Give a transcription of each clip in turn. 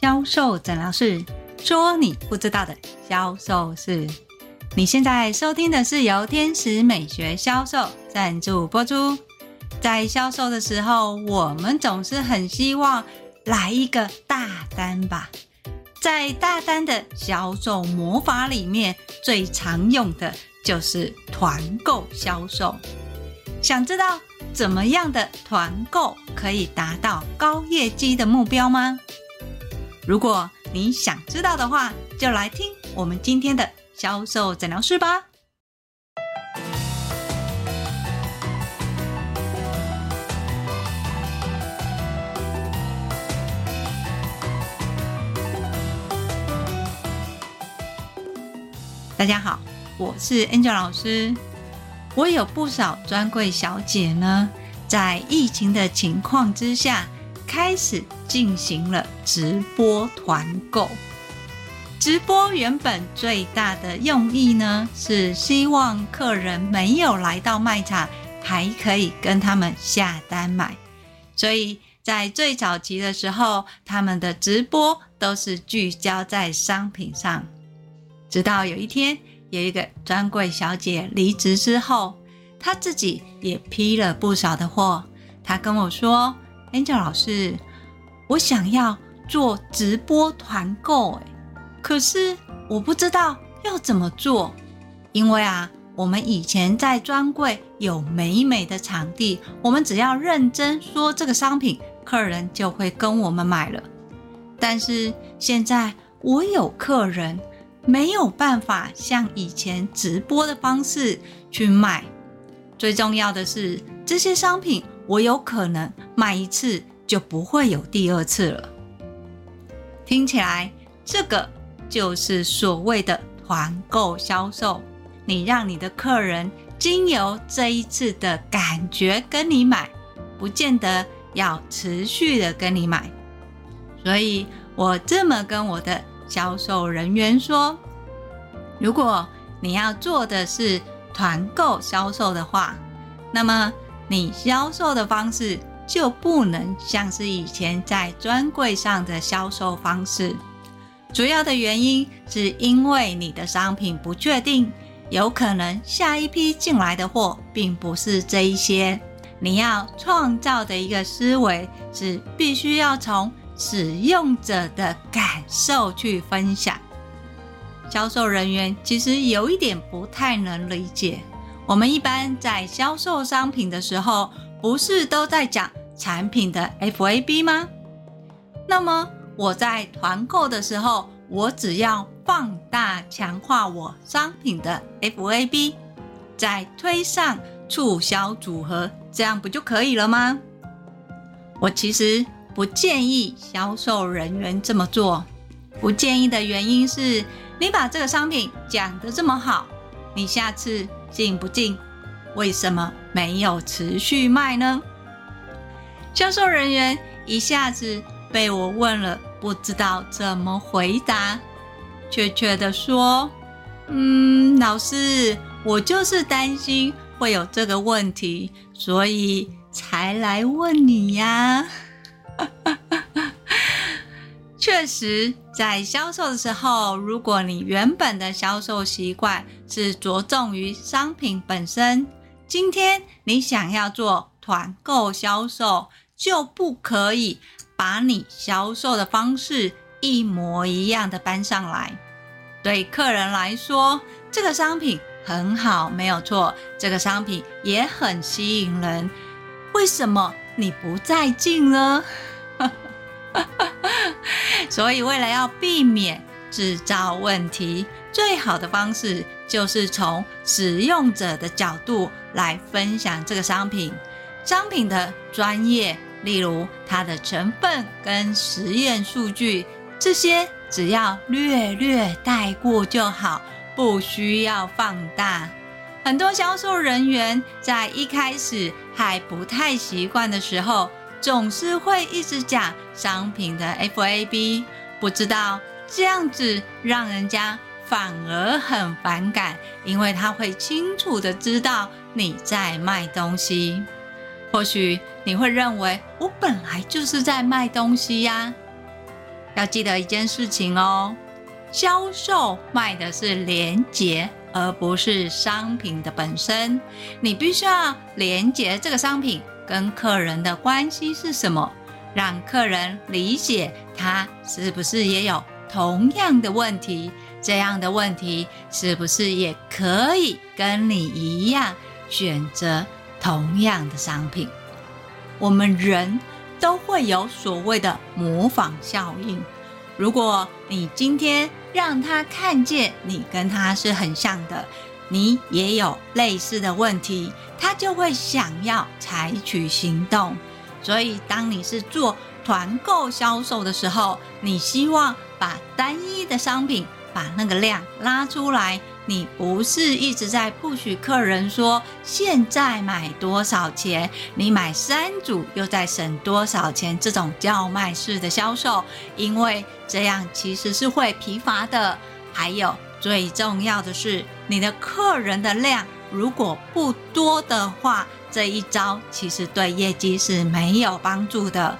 销售诊疗室，说你不知道的销售事。你现在收听的是由天使美学销售赞助播出。在销售的时候，我们总是很希望来一个大单吧。在大单的销售魔法里面，最常用的就是团购销售。想知道怎么样的团购可以达到高业绩的目标吗？如果你想知道的话，就来听我们今天的销售诊疗室吧。大家好，我是 Angel 老师。我有不少专柜小姐呢，在疫情的情况之下，开始进行了直播团购。直播原本最大的用意呢，是希望客人没有来到卖场，还可以跟他们下单买。所以在最早期的时候，他们的直播都是聚焦在商品上。直到有一天，有一个专柜小姐离职之后，她自己也批了不少的货。她跟我说演讲老师，我想要做直播团购，诶。”可是我不知道要怎么做，因为啊，我们以前在专柜有美美的场地，我们只要认真说这个商品，客人就会跟我们买了。但是现在我有客人，没有办法像以前直播的方式去卖。最重要的是，这些商品我有可能卖一次就不会有第二次了。听起来这个。就是所谓的团购销售，你让你的客人经由这一次的感觉跟你买，不见得要持续的跟你买。所以我这么跟我的销售人员说：如果你要做的是团购销售的话，那么你销售的方式就不能像是以前在专柜上的销售方式。主要的原因是因为你的商品不确定，有可能下一批进来的货并不是这一些。你要创造的一个思维是必须要从使用者的感受去分享。销售人员其实有一点不太能理解，我们一般在销售商品的时候，不是都在讲产品的 FAB 吗？那么我在团购的时候，我只要放大强化我商品的 FAB，再推上促销组合，这样不就可以了吗？我其实不建议销售人员这么做。不建议的原因是，你把这个商品讲得这么好，你下次进不进？为什么没有持续卖呢？销售人员一下子。被我问了，不知道怎么回答，确切的说，嗯，老师，我就是担心会有这个问题，所以才来问你呀。确实，在销售的时候，如果你原本的销售习惯是着重于商品本身，今天你想要做团购销售，就不可以。把你销售的方式一模一样的搬上来，对客人来说，这个商品很好，没有错，这个商品也很吸引人。为什么你不再进呢？所以，为了要避免制造问题，最好的方式就是从使用者的角度来分享这个商品，商品的专业。例如它的成分跟实验数据，这些只要略略带过就好，不需要放大。很多销售人员在一开始还不太习惯的时候，总是会一直讲商品的 FAB，不知道这样子让人家反而很反感，因为他会清楚的知道你在卖东西。或许你会认为我本来就是在卖东西呀，要记得一件事情哦，销售卖的是连结，而不是商品的本身。你必须要连结这个商品跟客人的关系是什么，让客人理解他是不是也有同样的问题，这样的问题是不是也可以跟你一样选择同样的商品？我们人。都会有所谓的模仿效应。如果你今天让他看见你跟他是很像的，你也有类似的问题，他就会想要采取行动。所以，当你是做团购销售的时候，你希望把单一的商品把那个量拉出来。你不是一直在不许客人说现在买多少钱，你买三组又在省多少钱？这种叫卖式的销售，因为这样其实是会疲乏的。还有最重要的是，你的客人的量如果不多的话，这一招其实对业绩是没有帮助的。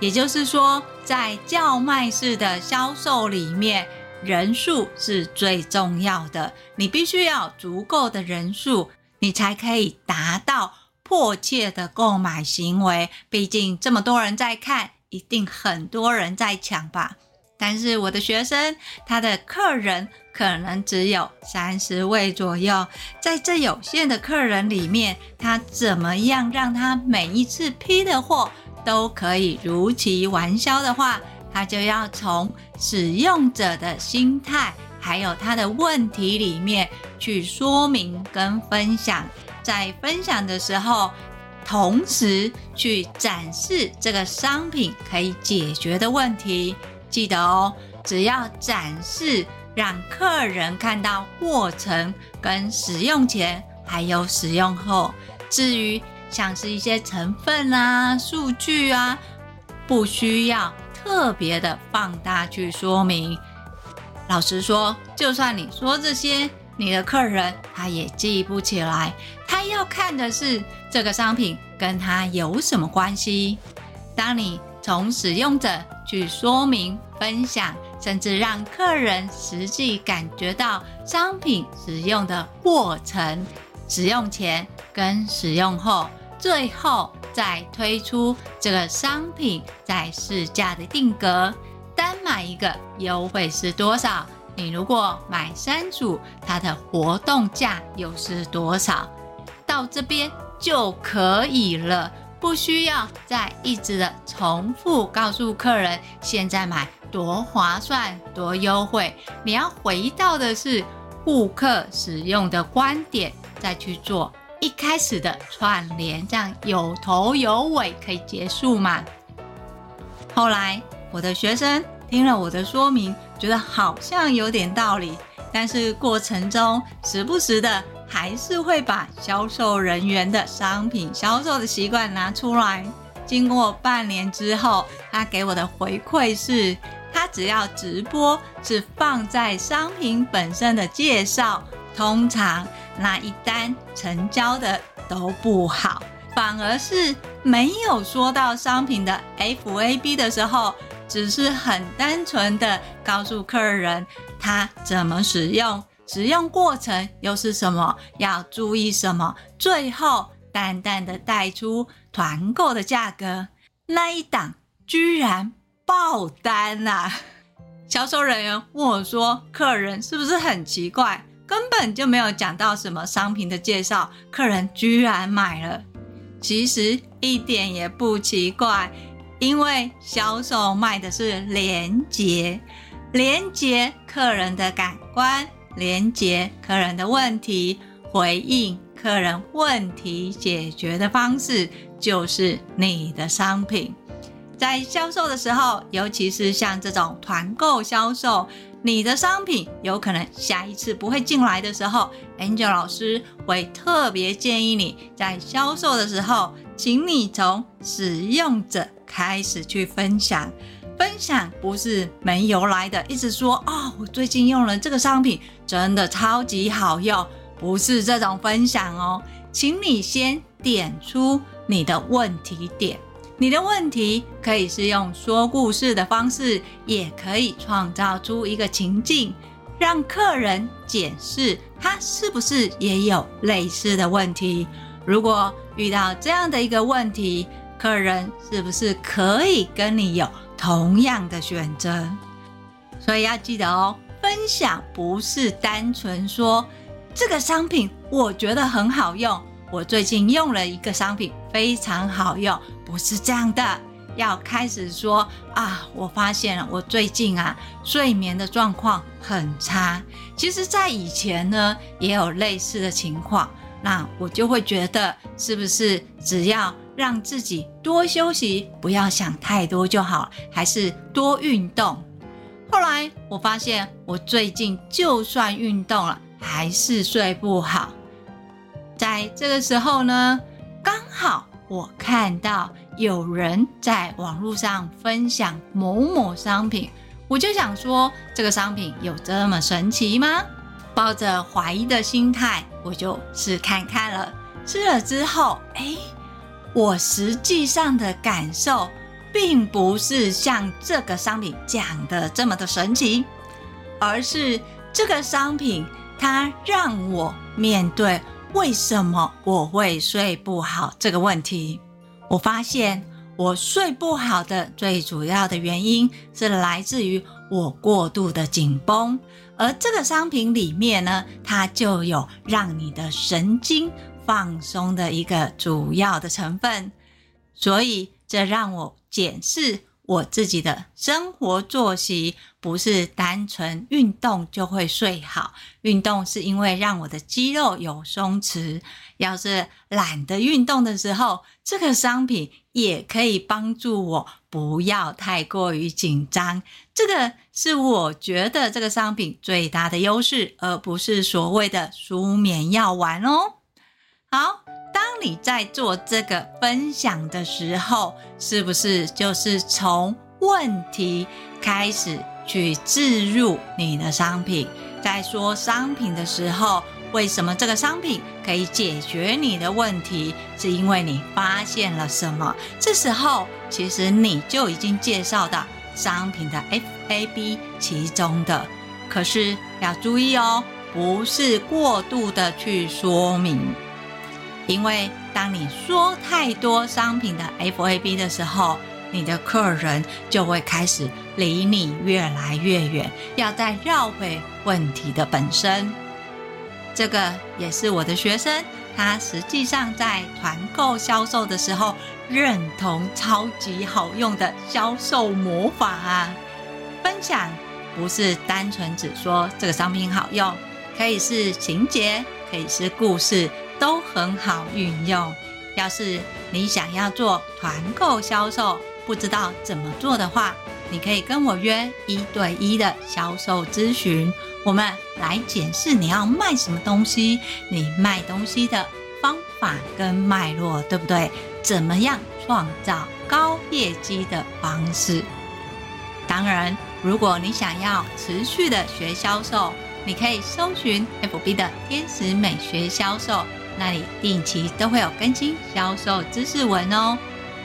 也就是说，在叫卖式的销售里面。人数是最重要的，你必须要足够的人数，你才可以达到迫切的购买行为。毕竟这么多人在看，一定很多人在抢吧。但是我的学生，他的客人可能只有三十位左右，在这有限的客人里面，他怎么样让他每一次批的货都可以如期完销的话，他就要从使用者的心态，还有他的问题里面去说明跟分享，在分享的时候，同时去展示这个商品可以解决的问题。记得哦，只要展示，让客人看到过程跟使用前，还有使用后。至于像是一些成分啊、数据啊，不需要。特别的放大去说明。老实说，就算你说这些，你的客人他也记不起来。他要看的是这个商品跟他有什么关系。当你从使用者去说明、分享，甚至让客人实际感觉到商品使用的过程，使用前跟使用后，最后。再推出这个商品在市价的定格，单买一个优惠是多少？你如果买三组，它的活动价又是多少？到这边就可以了，不需要再一直的重复告诉客人现在买多划算、多优惠。你要回到的是顾客使用的观点，再去做。一开始的串联，这样有头有尾，可以结束嘛？后来我的学生听了我的说明，觉得好像有点道理，但是过程中时不时的还是会把销售人员的商品销售的习惯拿出来。经过半年之后，他给我的回馈是，他只要直播是放在商品本身的介绍，通常。那一单成交的都不好，反而是没有说到商品的 FAB 的时候，只是很单纯的告诉客人他怎么使用，使用过程又是什么，要注意什么，最后淡淡的带出团购的价格，那一档居然爆单啊！销售人员问我说：“客人是不是很奇怪？”根本就没有讲到什么商品的介绍，客人居然买了。其实一点也不奇怪，因为销售卖的是连结，连结客人的感官，连结客人的问题，回应客人问题解决的方式，就是你的商品。在销售的时候，尤其是像这种团购销售。你的商品有可能下一次不会进来的时候，Angel 老师会特别建议你在销售的时候，请你从使用者开始去分享。分享不是没由来的，一直说、哦，我最近用了这个商品，真的超级好用，不是这种分享哦。请你先点出你的问题点，你的问题可以是用说故事的方式，也可以创造出一个情境，让客人检视他是不是也有类似的问题。如果遇到这样的一个问题，客人是不是可以跟你有同样的选择？所以要记得哦，分享不是单纯说这个商品我觉得很好用，我最近用了一个商品非常好用，不是这样的。要开始说啊，我发现，我最近啊睡眠的状况很差。其实，在以前呢也有类似的情况。那我就会觉得，是不是只要让自己多休息，不要想太多就好，还是多运动？后来我发现，我最近就算运动了，还是睡不好。在这个时候呢，刚好我看到有人在网络上分享某某商品，我就想说，这个商品有这么神奇吗？抱着怀疑的心态。我就试看看了，吃了之后，哎，我实际上的感受并不是像这个商品讲的这么的神奇，而是这个商品它让我面对为什么我会睡不好这个问题。我发现我睡不好的最主要的原因是来自于我过度的紧绷。而这个商品里面呢，它就有让你的神经放松的一个主要的成分，所以这让我检视我自己的生活作息，不是单纯运动就会睡好，运动是因为让我的肌肉有松弛。要是懒得运动的时候，这个商品也可以帮助我不要太过于紧张。这个是我觉得这个商品最大的优势，而不是所谓的舒眠药丸哦。好，你在做这个分享的时候，是不是就是从问题开始去置入你的商品？在说商品的时候，为什么这个商品可以解决你的问题？是因为你发现了什么？这时候，其实你就已经介绍到商品的 FAB 其中的。可是要注意哦，不是过度的去说明。因为当你说太多商品的 FAB 的时候，你的客人就会开始离你越来越远，要再绕回问题的本身。这个也是我的学生，他实际上在团购销售的时候认同超级好用的销售魔法啊！分享不是单纯只说这个商品好用，可以是情节，可以是故事。都很好运用。要是你想要做团购销售，不知道怎么做的话，你可以跟我约一对一的销售咨询，我们来检视你要卖什么东西，你卖东西的方法跟脉络，对不对？怎么样创造高业绩的方式？当然，如果你想要持续的学销售，你可以搜寻 FB 的天使美学销售。那里定期都会有更新销售知识文哦。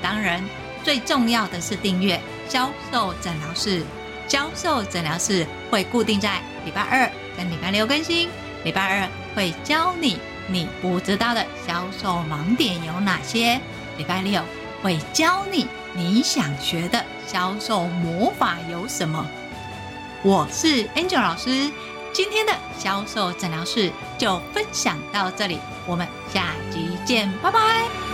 当然，最重要的是订阅销售诊疗室。销售诊疗室会固定在礼拜二跟礼拜六更新。礼拜二会教你你不知道的销售盲点有哪些，礼拜六会教你你想学的销售魔法有什么。我是 Angel 老师。今天的销售诊疗室就分享到这里，我们下集见，拜拜。